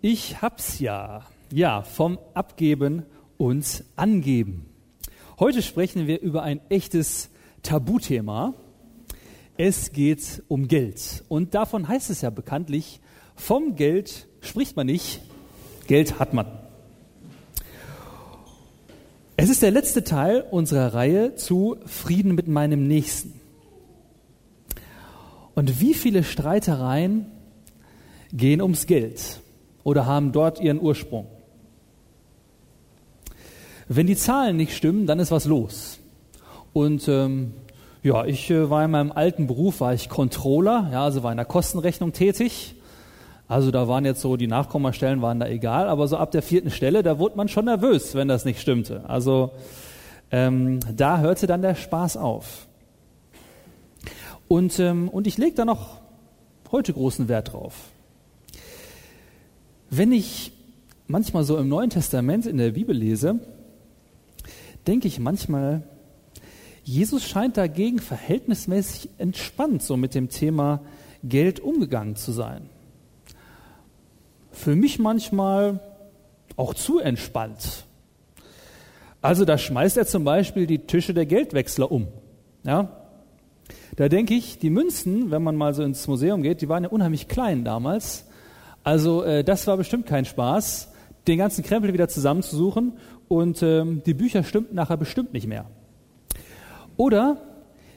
Ich hab's ja. Ja, vom Abgeben und Angeben. Heute sprechen wir über ein echtes Tabuthema. Es geht um Geld. Und davon heißt es ja bekanntlich, vom Geld spricht man nicht, Geld hat man. Es ist der letzte Teil unserer Reihe zu Frieden mit meinem Nächsten. Und wie viele Streitereien gehen ums Geld? Oder haben dort ihren Ursprung. Wenn die Zahlen nicht stimmen, dann ist was los. Und ähm, ja, ich äh, war in meinem alten Beruf, war ich Controller, ja, also war in der Kostenrechnung tätig. Also da waren jetzt so, die Nachkommastellen waren da egal, aber so ab der vierten Stelle, da wurde man schon nervös, wenn das nicht stimmte. Also ähm, da hörte dann der Spaß auf. Und, ähm, und ich lege da noch heute großen Wert drauf. Wenn ich manchmal so im Neuen Testament in der Bibel lese, denke ich manchmal, Jesus scheint dagegen verhältnismäßig entspannt so mit dem Thema Geld umgegangen zu sein. Für mich manchmal auch zu entspannt. Also da schmeißt er zum Beispiel die Tische der Geldwechsler um. Ja? Da denke ich, die Münzen, wenn man mal so ins Museum geht, die waren ja unheimlich klein damals. Also äh, das war bestimmt kein Spaß, den ganzen Krempel wieder zusammenzusuchen und ähm, die Bücher stimmten nachher bestimmt nicht mehr. Oder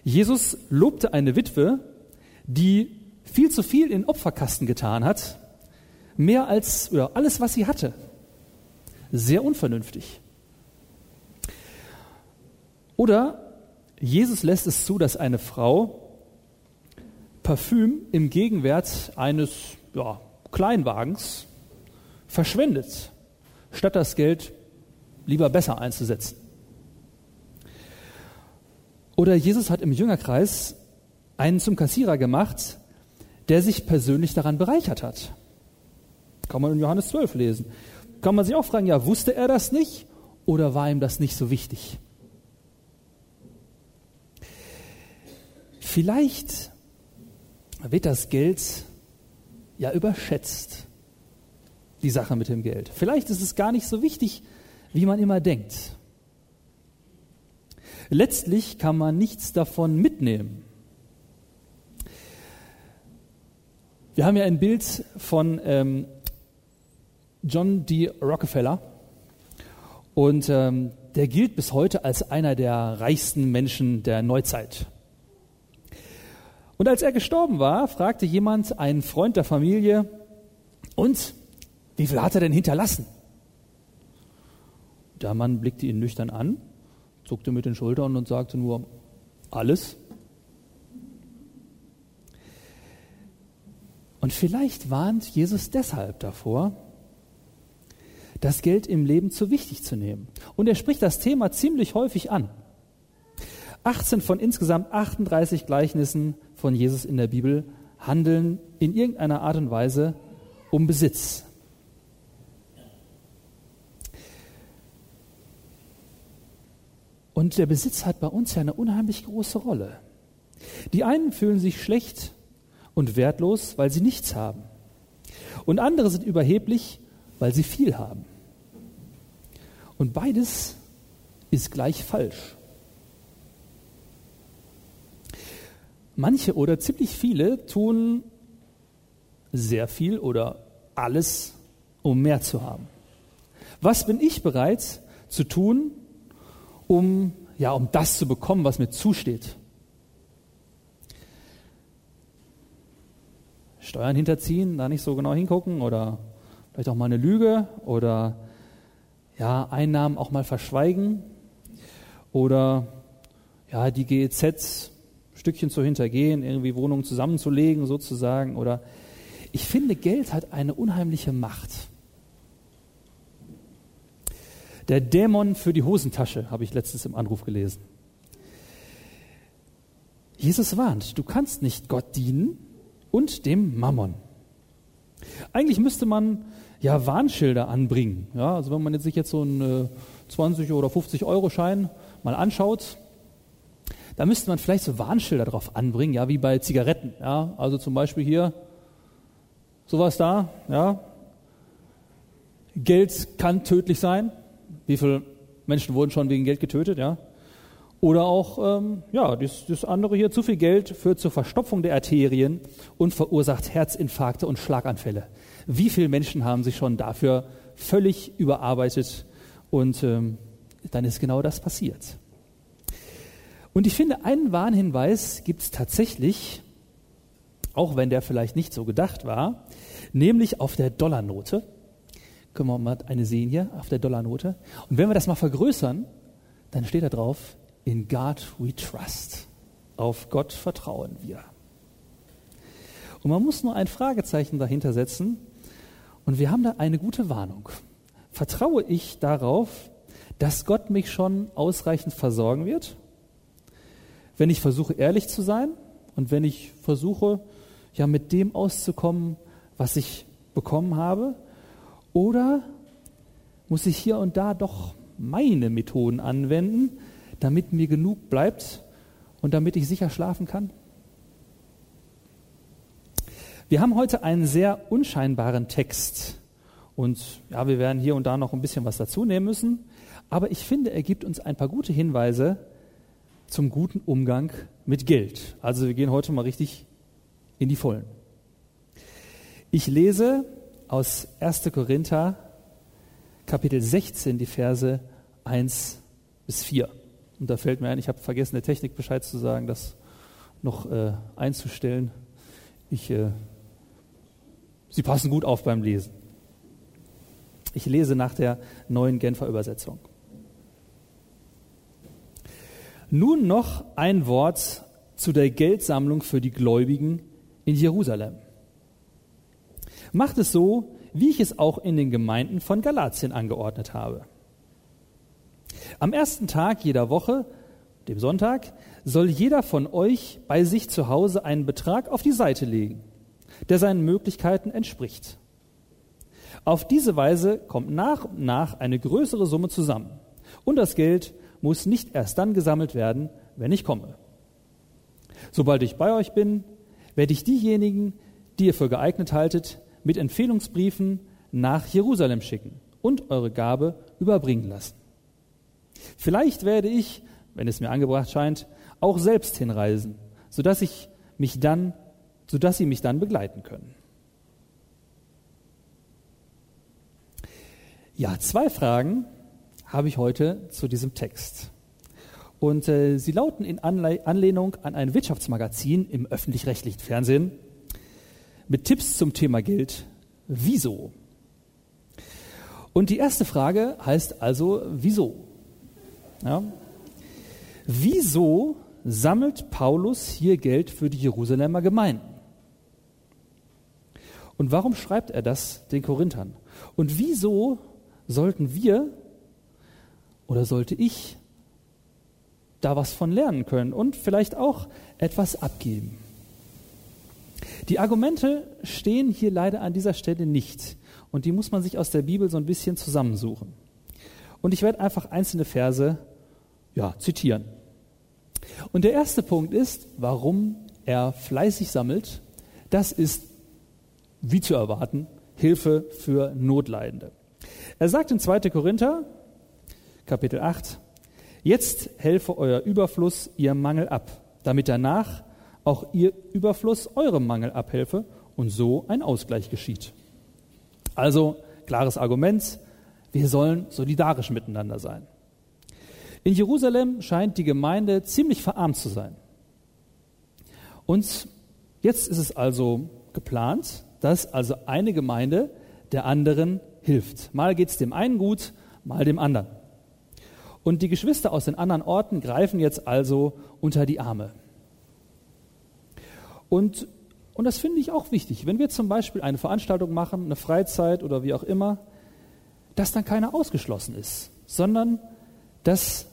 Jesus lobte eine Witwe, die viel zu viel in Opferkasten getan hat, mehr als oder alles, was sie hatte. Sehr unvernünftig. Oder Jesus lässt es zu, dass eine Frau Parfüm im Gegenwert eines ja, Kleinwagens verschwendet, statt das Geld lieber besser einzusetzen. Oder Jesus hat im Jüngerkreis einen zum Kassierer gemacht, der sich persönlich daran bereichert hat. Kann man in Johannes 12 lesen. Kann man sich auch fragen, ja, wusste er das nicht oder war ihm das nicht so wichtig? Vielleicht wird das Geld ja überschätzt, die Sache mit dem Geld. Vielleicht ist es gar nicht so wichtig, wie man immer denkt. Letztlich kann man nichts davon mitnehmen. Wir haben ja ein Bild von ähm, John D. Rockefeller und ähm, der gilt bis heute als einer der reichsten Menschen der Neuzeit. Und als er gestorben war, fragte jemand einen Freund der Familie, und wie viel hat er denn hinterlassen? Der Mann blickte ihn nüchtern an, zuckte mit den Schultern und sagte nur, alles. Und vielleicht warnt Jesus deshalb davor, das Geld im Leben zu wichtig zu nehmen. Und er spricht das Thema ziemlich häufig an. 18 von insgesamt 38 Gleichnissen von Jesus in der Bibel handeln in irgendeiner Art und Weise um Besitz. Und der Besitz hat bei uns ja eine unheimlich große Rolle. Die einen fühlen sich schlecht und wertlos, weil sie nichts haben. Und andere sind überheblich, weil sie viel haben. Und beides ist gleich falsch. Manche oder ziemlich viele tun sehr viel oder alles, um mehr zu haben. Was bin ich bereit zu tun, um, ja, um das zu bekommen, was mir zusteht? Steuern hinterziehen, da nicht so genau hingucken oder vielleicht auch mal eine Lüge oder ja, Einnahmen auch mal verschweigen oder ja, die GEZs Stückchen zu hintergehen, irgendwie Wohnungen zusammenzulegen sozusagen. Oder ich finde, Geld hat eine unheimliche Macht. Der Dämon für die Hosentasche habe ich letztens im Anruf gelesen. Jesus warnt, du kannst nicht Gott dienen und dem Mammon. Eigentlich müsste man ja Warnschilder anbringen. Ja, also wenn man jetzt sich jetzt so einen 20 äh, oder 50 Euro Schein mal anschaut, da müsste man vielleicht so Warnschilder drauf anbringen, ja, wie bei Zigaretten. Ja, also zum Beispiel hier sowas da, ja. Geld kann tödlich sein. Wie viele Menschen wurden schon wegen Geld getötet, ja? Oder auch, ähm, ja, das, das andere hier, zu viel Geld führt zur Verstopfung der Arterien und verursacht Herzinfarkte und Schlaganfälle. Wie viele Menschen haben sich schon dafür völlig überarbeitet und ähm, dann ist genau das passiert. Und ich finde, einen Warnhinweis gibt es tatsächlich, auch wenn der vielleicht nicht so gedacht war, nämlich auf der Dollarnote. Können wir mal eine sehen hier, auf der Dollarnote. Und wenn wir das mal vergrößern, dann steht da drauf, in God we trust. Auf Gott vertrauen wir. Und man muss nur ein Fragezeichen dahinter setzen. Und wir haben da eine gute Warnung. Vertraue ich darauf, dass Gott mich schon ausreichend versorgen wird? Wenn ich versuche, ehrlich zu sein und wenn ich versuche, ja, mit dem auszukommen, was ich bekommen habe? Oder muss ich hier und da doch meine Methoden anwenden, damit mir genug bleibt und damit ich sicher schlafen kann? Wir haben heute einen sehr unscheinbaren Text und ja, wir werden hier und da noch ein bisschen was dazu nehmen müssen, aber ich finde, er gibt uns ein paar gute Hinweise, zum guten Umgang mit Geld. Also wir gehen heute mal richtig in die Vollen. Ich lese aus 1. Korinther Kapitel 16 die Verse 1 bis 4. Und da fällt mir ein, ich habe vergessen, der Technik Bescheid zu sagen, das noch äh, einzustellen. Ich, äh, Sie passen gut auf beim Lesen. Ich lese nach der neuen Genfer Übersetzung. Nun noch ein Wort zu der Geldsammlung für die Gläubigen in Jerusalem. Macht es so, wie ich es auch in den Gemeinden von Galatien angeordnet habe. Am ersten Tag jeder Woche, dem Sonntag, soll jeder von euch bei sich zu Hause einen Betrag auf die Seite legen, der seinen Möglichkeiten entspricht. Auf diese Weise kommt nach und nach eine größere Summe zusammen und das Geld muss nicht erst dann gesammelt werden, wenn ich komme. Sobald ich bei euch bin, werde ich diejenigen, die ihr für geeignet haltet, mit Empfehlungsbriefen nach Jerusalem schicken und eure Gabe überbringen lassen. Vielleicht werde ich, wenn es mir angebracht scheint, auch selbst hinreisen, sodass ich mich dann, sodass sie mich dann begleiten können. Ja, zwei Fragen habe ich heute zu diesem Text. Und äh, sie lauten in Anle Anlehnung an ein Wirtschaftsmagazin im öffentlich-rechtlichen Fernsehen mit Tipps zum Thema Geld. Wieso? Und die erste Frage heißt also, wieso? Ja. Wieso sammelt Paulus hier Geld für die Jerusalemer Gemeinden? Und warum schreibt er das den Korinthern? Und wieso sollten wir oder sollte ich da was von lernen können und vielleicht auch etwas abgeben? Die Argumente stehen hier leider an dieser Stelle nicht und die muss man sich aus der Bibel so ein bisschen zusammensuchen. Und ich werde einfach einzelne Verse ja, zitieren. Und der erste Punkt ist, warum er fleißig sammelt. Das ist, wie zu erwarten, Hilfe für Notleidende. Er sagt in 2. Korinther Kapitel 8. Jetzt helfe euer Überfluss ihrem Mangel ab, damit danach auch ihr Überfluss eurem Mangel abhelfe und so ein Ausgleich geschieht. Also klares Argument, wir sollen solidarisch miteinander sein. In Jerusalem scheint die Gemeinde ziemlich verarmt zu sein. Und jetzt ist es also geplant, dass also eine Gemeinde der anderen hilft. Mal geht es dem einen gut, mal dem anderen. Und die Geschwister aus den anderen Orten greifen jetzt also unter die Arme. Und, und das finde ich auch wichtig. Wenn wir zum Beispiel eine Veranstaltung machen, eine Freizeit oder wie auch immer, dass dann keiner ausgeschlossen ist, sondern dass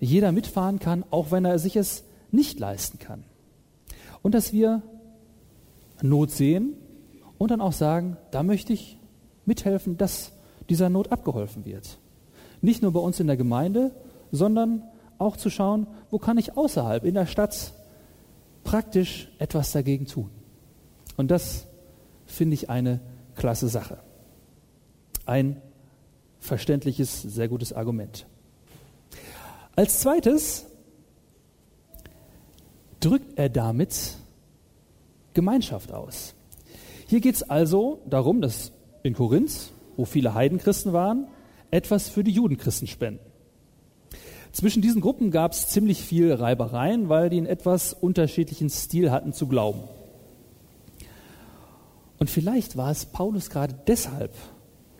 jeder mitfahren kann, auch wenn er sich es nicht leisten kann. Und dass wir Not sehen und dann auch sagen, da möchte ich mithelfen, dass dieser Not abgeholfen wird. Nicht nur bei uns in der Gemeinde, sondern auch zu schauen, wo kann ich außerhalb in der Stadt praktisch etwas dagegen tun. Und das finde ich eine klasse Sache. Ein verständliches, sehr gutes Argument. Als zweites drückt er damit Gemeinschaft aus. Hier geht es also darum, dass in Korinth, wo viele Heidenchristen waren, etwas für die Judenchristen spenden. Zwischen diesen Gruppen gab es ziemlich viel Reibereien, weil die einen etwas unterschiedlichen Stil hatten zu glauben. Und vielleicht war es Paulus gerade deshalb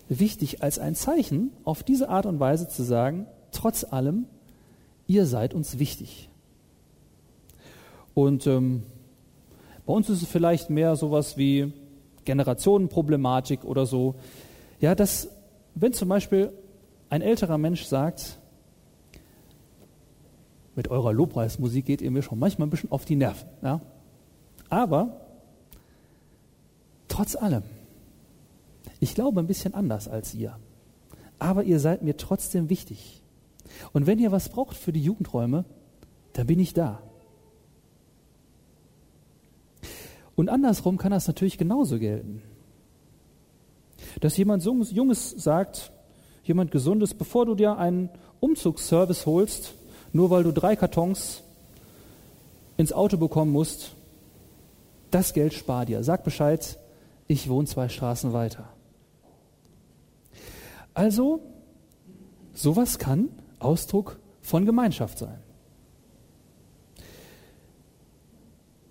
wichtig, als ein Zeichen auf diese Art und Weise zu sagen, trotz allem, ihr seid uns wichtig. Und ähm, bei uns ist es vielleicht mehr sowas wie Generationenproblematik oder so. Ja, dass, wenn zum Beispiel ein älterer Mensch sagt, mit eurer Lobpreismusik geht ihr mir schon manchmal ein bisschen auf die Nerven. Ja? Aber trotz allem, ich glaube ein bisschen anders als ihr. Aber ihr seid mir trotzdem wichtig. Und wenn ihr was braucht für die Jugendräume, dann bin ich da. Und andersrum kann das natürlich genauso gelten. Dass jemand Junges sagt, jemand Gesundes, bevor du dir einen Umzugsservice holst, nur weil du drei Kartons ins Auto bekommen musst, das Geld spar dir. Sag Bescheid, ich wohne zwei Straßen weiter. Also, sowas kann Ausdruck von Gemeinschaft sein.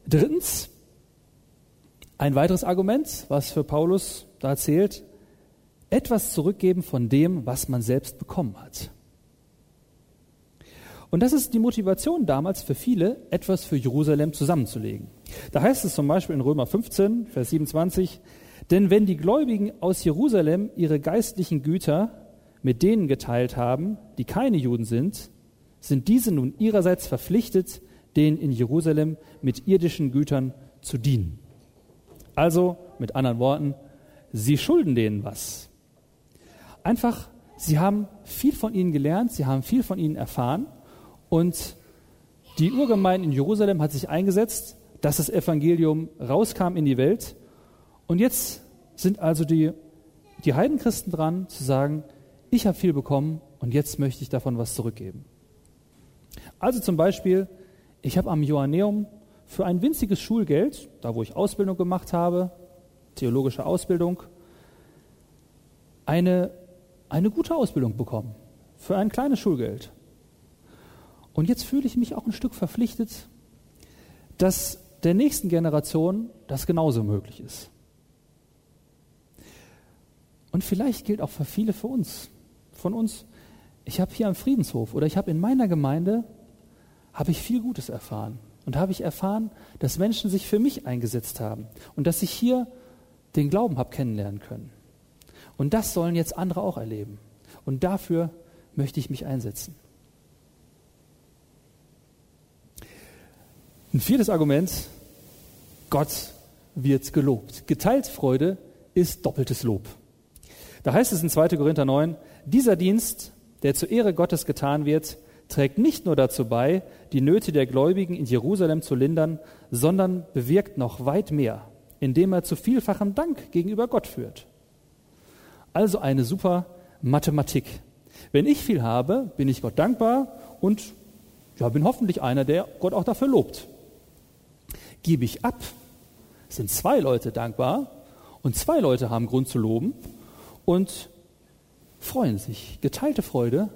Drittens, ein weiteres Argument, was für Paulus da zählt, etwas zurückgeben von dem, was man selbst bekommen hat. Und das ist die Motivation damals für viele, etwas für Jerusalem zusammenzulegen. Da heißt es zum Beispiel in Römer 15, Vers 27, denn wenn die Gläubigen aus Jerusalem ihre geistlichen Güter mit denen geteilt haben, die keine Juden sind, sind diese nun ihrerseits verpflichtet, denen in Jerusalem mit irdischen Gütern zu dienen. Also, mit anderen Worten, sie schulden denen was. Einfach, sie haben viel von ihnen gelernt, sie haben viel von ihnen erfahren und die Urgemeinde in Jerusalem hat sich eingesetzt, dass das Evangelium rauskam in die Welt. Und jetzt sind also die, die Heidenchristen dran zu sagen, ich habe viel bekommen und jetzt möchte ich davon was zurückgeben. Also zum Beispiel, ich habe am Joanneum für ein winziges Schulgeld, da wo ich Ausbildung gemacht habe, theologische Ausbildung, eine, eine gute Ausbildung bekommen. Für ein kleines Schulgeld. Und jetzt fühle ich mich auch ein Stück verpflichtet, dass der nächsten Generation das genauso möglich ist. Und vielleicht gilt auch für viele für uns, von uns, ich habe hier am Friedenshof oder ich habe in meiner Gemeinde, habe ich viel Gutes erfahren. Und habe ich erfahren, dass Menschen sich für mich eingesetzt haben und dass ich hier den Glauben habe kennenlernen können. Und das sollen jetzt andere auch erleben. Und dafür möchte ich mich einsetzen. Ein viertes Argument, Gott wird gelobt. Geteilt Freude ist doppeltes Lob. Da heißt es in 2. Korinther 9, dieser Dienst, der zur Ehre Gottes getan wird, trägt nicht nur dazu bei, die Nöte der Gläubigen in Jerusalem zu lindern, sondern bewirkt noch weit mehr, indem er zu vielfachem Dank gegenüber Gott führt. Also eine super Mathematik. Wenn ich viel habe, bin ich Gott dankbar und ja, bin hoffentlich einer, der Gott auch dafür lobt. Gebe ich ab, sind zwei Leute dankbar und zwei Leute haben Grund zu loben und freuen sich. Geteilte Freude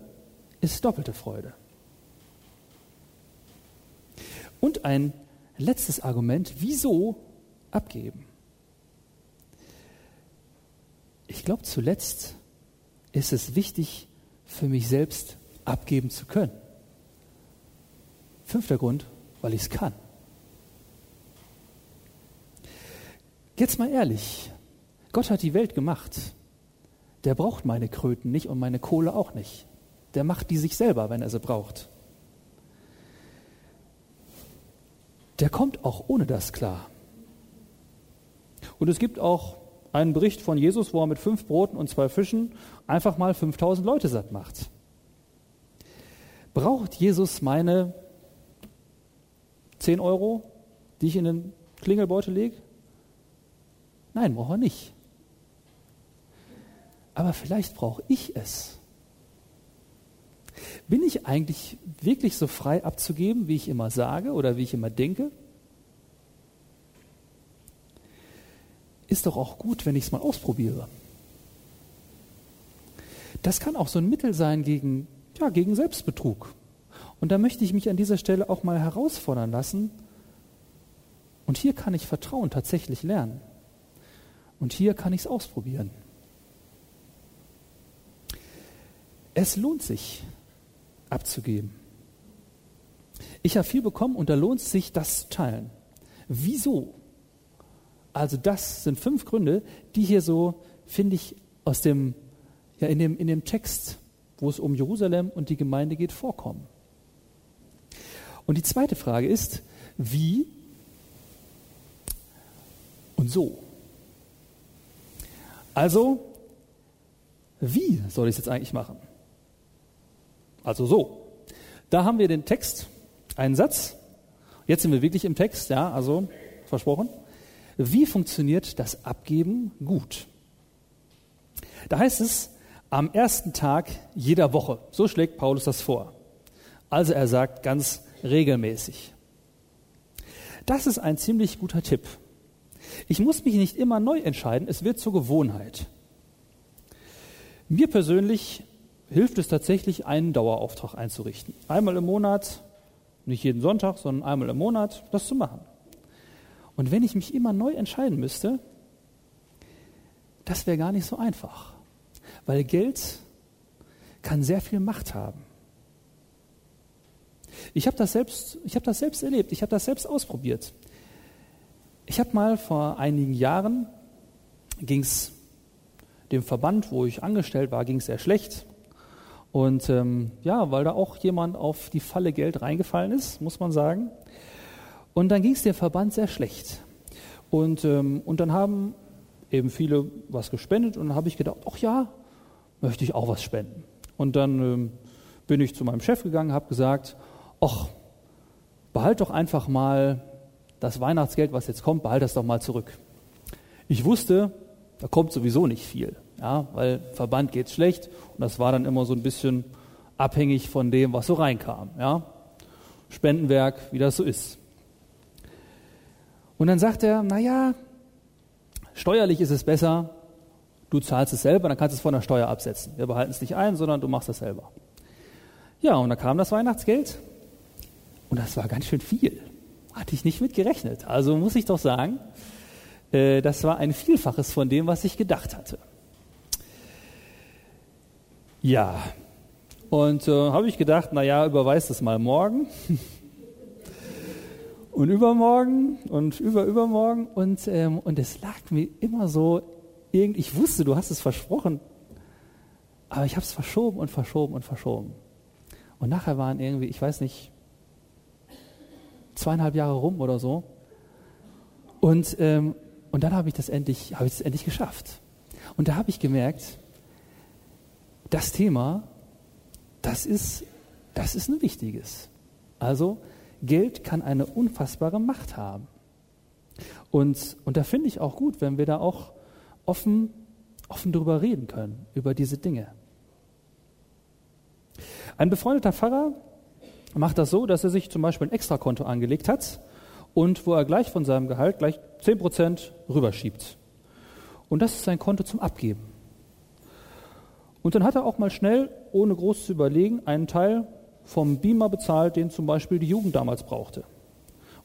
ist doppelte Freude. Und ein letztes Argument, wieso abgeben? Ich glaube, zuletzt ist es wichtig für mich selbst abgeben zu können. Fünfter Grund, weil ich es kann. Jetzt mal ehrlich, Gott hat die Welt gemacht. Der braucht meine Kröten nicht und meine Kohle auch nicht. Der macht die sich selber, wenn er sie braucht. Der kommt auch ohne das klar. Und es gibt auch einen Bericht von Jesus, wo er mit fünf Broten und zwei Fischen einfach mal 5000 Leute satt macht. Braucht Jesus meine 10 Euro, die ich in den Klingelbeutel lege? Nein, braucht er nicht. aber vielleicht brauche ich es. Bin ich eigentlich wirklich so frei abzugeben, wie ich immer sage oder wie ich immer denke? Ist doch auch gut, wenn ich es mal ausprobiere. Das kann auch so ein Mittel sein gegen, ja, gegen Selbstbetrug. Und da möchte ich mich an dieser Stelle auch mal herausfordern lassen. Und hier kann ich Vertrauen tatsächlich lernen. Und hier kann ich es ausprobieren. Es lohnt sich, abzugeben. Ich habe viel bekommen und da lohnt es sich, das zu teilen. Wieso? Also das sind fünf Gründe, die hier so, finde ich, aus dem, ja, in dem, in dem Text, wo es um Jerusalem und die Gemeinde geht, vorkommen. Und die zweite Frage ist, wie und so. Also, wie soll ich es jetzt eigentlich machen? Also so. Da haben wir den Text, einen Satz. Jetzt sind wir wirklich im Text, ja, also versprochen. Wie funktioniert das Abgeben gut? Da heißt es, am ersten Tag jeder Woche. So schlägt Paulus das vor. Also er sagt ganz regelmäßig. Das ist ein ziemlich guter Tipp. Ich muss mich nicht immer neu entscheiden, es wird zur Gewohnheit. Mir persönlich hilft es tatsächlich, einen Dauerauftrag einzurichten. Einmal im Monat, nicht jeden Sonntag, sondern einmal im Monat, das zu machen. Und wenn ich mich immer neu entscheiden müsste, das wäre gar nicht so einfach, weil Geld kann sehr viel Macht haben. Ich habe das, selbst, hab das selbst erlebt, ich habe das selbst ausprobiert. Ich habe mal vor einigen Jahren, ging es dem Verband, wo ich angestellt war, ging es sehr schlecht. Und ähm, ja, weil da auch jemand auf die Falle Geld reingefallen ist, muss man sagen. Und dann ging es dem Verband sehr schlecht. Und, ähm, und dann haben eben viele was gespendet und dann habe ich gedacht, ach ja, möchte ich auch was spenden. Und dann ähm, bin ich zu meinem Chef gegangen, habe gesagt, ach, behalt doch einfach mal das Weihnachtsgeld, was jetzt kommt, behalt das doch mal zurück. Ich wusste, da kommt sowieso nicht viel. Ja, weil Verband geht schlecht und das war dann immer so ein bisschen abhängig von dem, was so reinkam. Ja. Spendenwerk, wie das so ist. Und dann sagt er, naja, steuerlich ist es besser, du zahlst es selber, dann kannst du es von der Steuer absetzen. Wir behalten es nicht ein, sondern du machst es selber. Ja, und dann kam das Weihnachtsgeld und das war ganz schön viel. Hatte ich nicht mit gerechnet. Also muss ich doch sagen, äh, das war ein Vielfaches von dem, was ich gedacht hatte. Ja, und äh, habe ich gedacht, naja, überweis das mal morgen und übermorgen und über übermorgen und, ähm, und es lag mir immer so, irgendwie, ich wusste, du hast es versprochen, aber ich habe es verschoben und verschoben und verschoben. Und nachher waren irgendwie, ich weiß nicht, zweieinhalb Jahre rum oder so. Und, ähm, und dann habe ich das endlich, habe ich es endlich geschafft. Und da habe ich gemerkt, das Thema, das ist, das ist ein wichtiges. Also Geld kann eine unfassbare Macht haben. Und, und da finde ich auch gut, wenn wir da auch offen, offen drüber reden können, über diese Dinge. Ein befreundeter Pfarrer macht das so, dass er sich zum Beispiel ein Extrakonto angelegt hat und wo er gleich von seinem Gehalt gleich 10% rüberschiebt. Und das ist sein Konto zum Abgeben. Und dann hat er auch mal schnell, ohne groß zu überlegen, einen Teil vom Beamer bezahlt, den zum Beispiel die Jugend damals brauchte.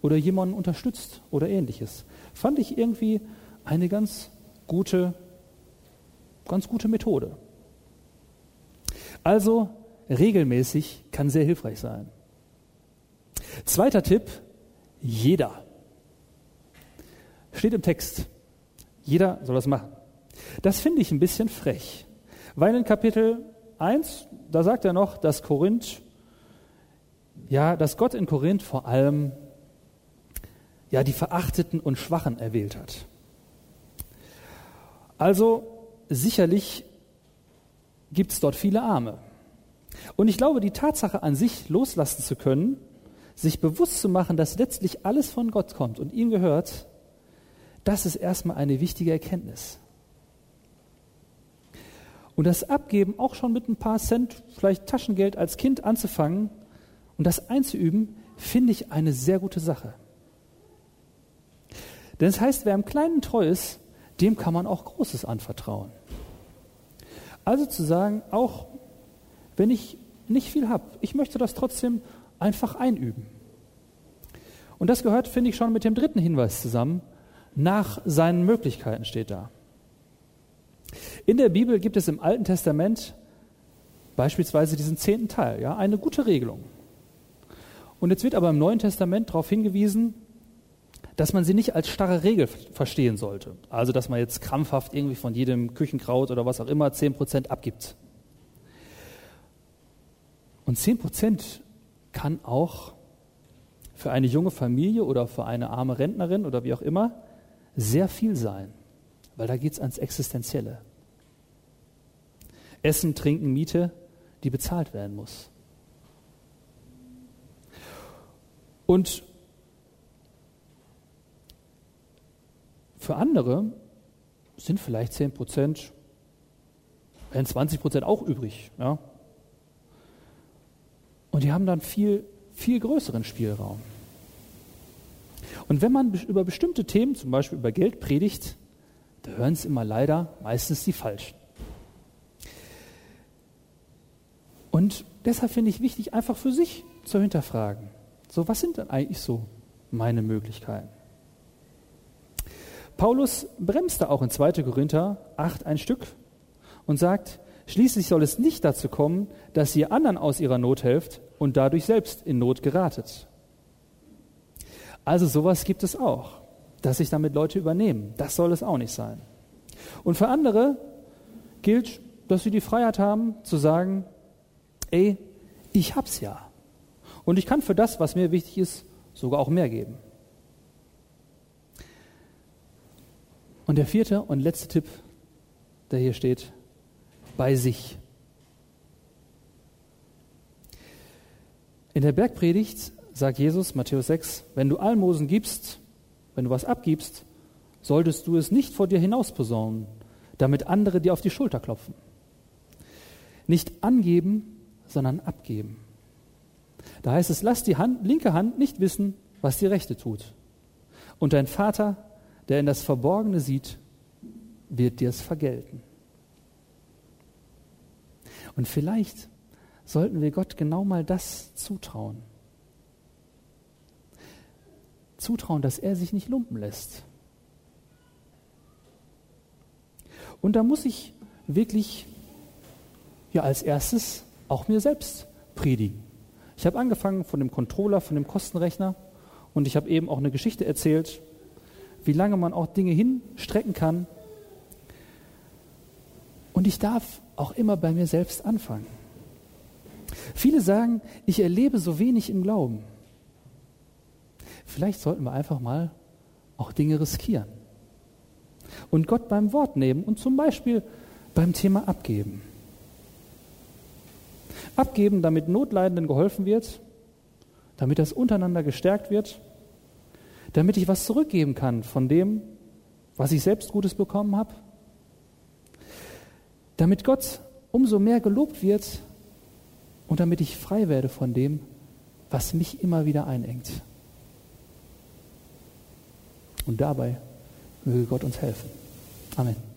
Oder jemanden unterstützt oder ähnliches. Fand ich irgendwie eine ganz gute, ganz gute Methode. Also regelmäßig kann sehr hilfreich sein. Zweiter Tipp, jeder. Steht im Text. Jeder soll das machen. Das finde ich ein bisschen frech. Weil in Kapitel 1, da sagt er noch, dass Korinth, ja, dass Gott in Korinth vor allem ja, die Verachteten und Schwachen erwählt hat. Also sicherlich gibt es dort viele Arme. Und ich glaube, die Tatsache an sich loslassen zu können, sich bewusst zu machen, dass letztlich alles von Gott kommt und ihm gehört, das ist erstmal eine wichtige Erkenntnis. Und das Abgeben auch schon mit ein paar Cent, vielleicht Taschengeld als Kind anzufangen und das einzuüben, finde ich eine sehr gute Sache. Denn es heißt, wer im Kleinen treu ist, dem kann man auch Großes anvertrauen. Also zu sagen, auch wenn ich nicht viel habe, ich möchte das trotzdem einfach einüben. Und das gehört, finde ich, schon mit dem dritten Hinweis zusammen. Nach seinen Möglichkeiten steht da. In der Bibel gibt es im Alten Testament beispielsweise diesen zehnten Teil, ja, eine gute Regelung. Und jetzt wird aber im Neuen Testament darauf hingewiesen, dass man sie nicht als starre Regel verstehen sollte. Also, dass man jetzt krampfhaft irgendwie von jedem Küchenkraut oder was auch immer 10% abgibt. Und 10% kann auch für eine junge Familie oder für eine arme Rentnerin oder wie auch immer sehr viel sein, weil da geht es ans Existenzielle. Essen, Trinken, Miete, die bezahlt werden muss. Und für andere sind vielleicht 10 Prozent, werden 20 Prozent auch übrig. Ja? Und die haben dann viel, viel größeren Spielraum. Und wenn man über bestimmte Themen, zum Beispiel über Geld predigt, da hören es immer leider meistens die Falschen. Und deshalb finde ich wichtig, einfach für sich zu hinterfragen. So, was sind denn eigentlich so meine Möglichkeiten? Paulus bremst da auch in 2. Korinther 8 ein Stück und sagt, schließlich soll es nicht dazu kommen, dass ihr anderen aus ihrer Not helft und dadurch selbst in Not geratet. Also sowas gibt es auch, dass sich damit Leute übernehmen. Das soll es auch nicht sein. Und für andere gilt, dass sie die Freiheit haben zu sagen, ey, ich hab's ja. Und ich kann für das, was mir wichtig ist, sogar auch mehr geben. Und der vierte und letzte Tipp, der hier steht, bei sich. In der Bergpredigt sagt Jesus, Matthäus 6, wenn du Almosen gibst, wenn du was abgibst, solltest du es nicht vor dir hinaus posaunen, damit andere dir auf die Schulter klopfen. Nicht angeben, sondern abgeben. Da heißt es, lass die Hand, linke Hand nicht wissen, was die rechte tut. Und dein Vater, der in das Verborgene sieht, wird dir es vergelten. Und vielleicht sollten wir Gott genau mal das zutrauen. Zutrauen, dass er sich nicht lumpen lässt. Und da muss ich wirklich ja als erstes auch mir selbst predigen. Ich habe angefangen von dem Controller, von dem Kostenrechner und ich habe eben auch eine Geschichte erzählt, wie lange man auch Dinge hinstrecken kann. Und ich darf auch immer bei mir selbst anfangen. Viele sagen, ich erlebe so wenig im Glauben. Vielleicht sollten wir einfach mal auch Dinge riskieren und Gott beim Wort nehmen und zum Beispiel beim Thema abgeben. Abgeben, damit Notleidenden geholfen wird, damit das untereinander gestärkt wird, damit ich was zurückgeben kann von dem, was ich selbst Gutes bekommen habe, damit Gott umso mehr gelobt wird und damit ich frei werde von dem, was mich immer wieder einengt. Und dabei möge Gott uns helfen. Amen.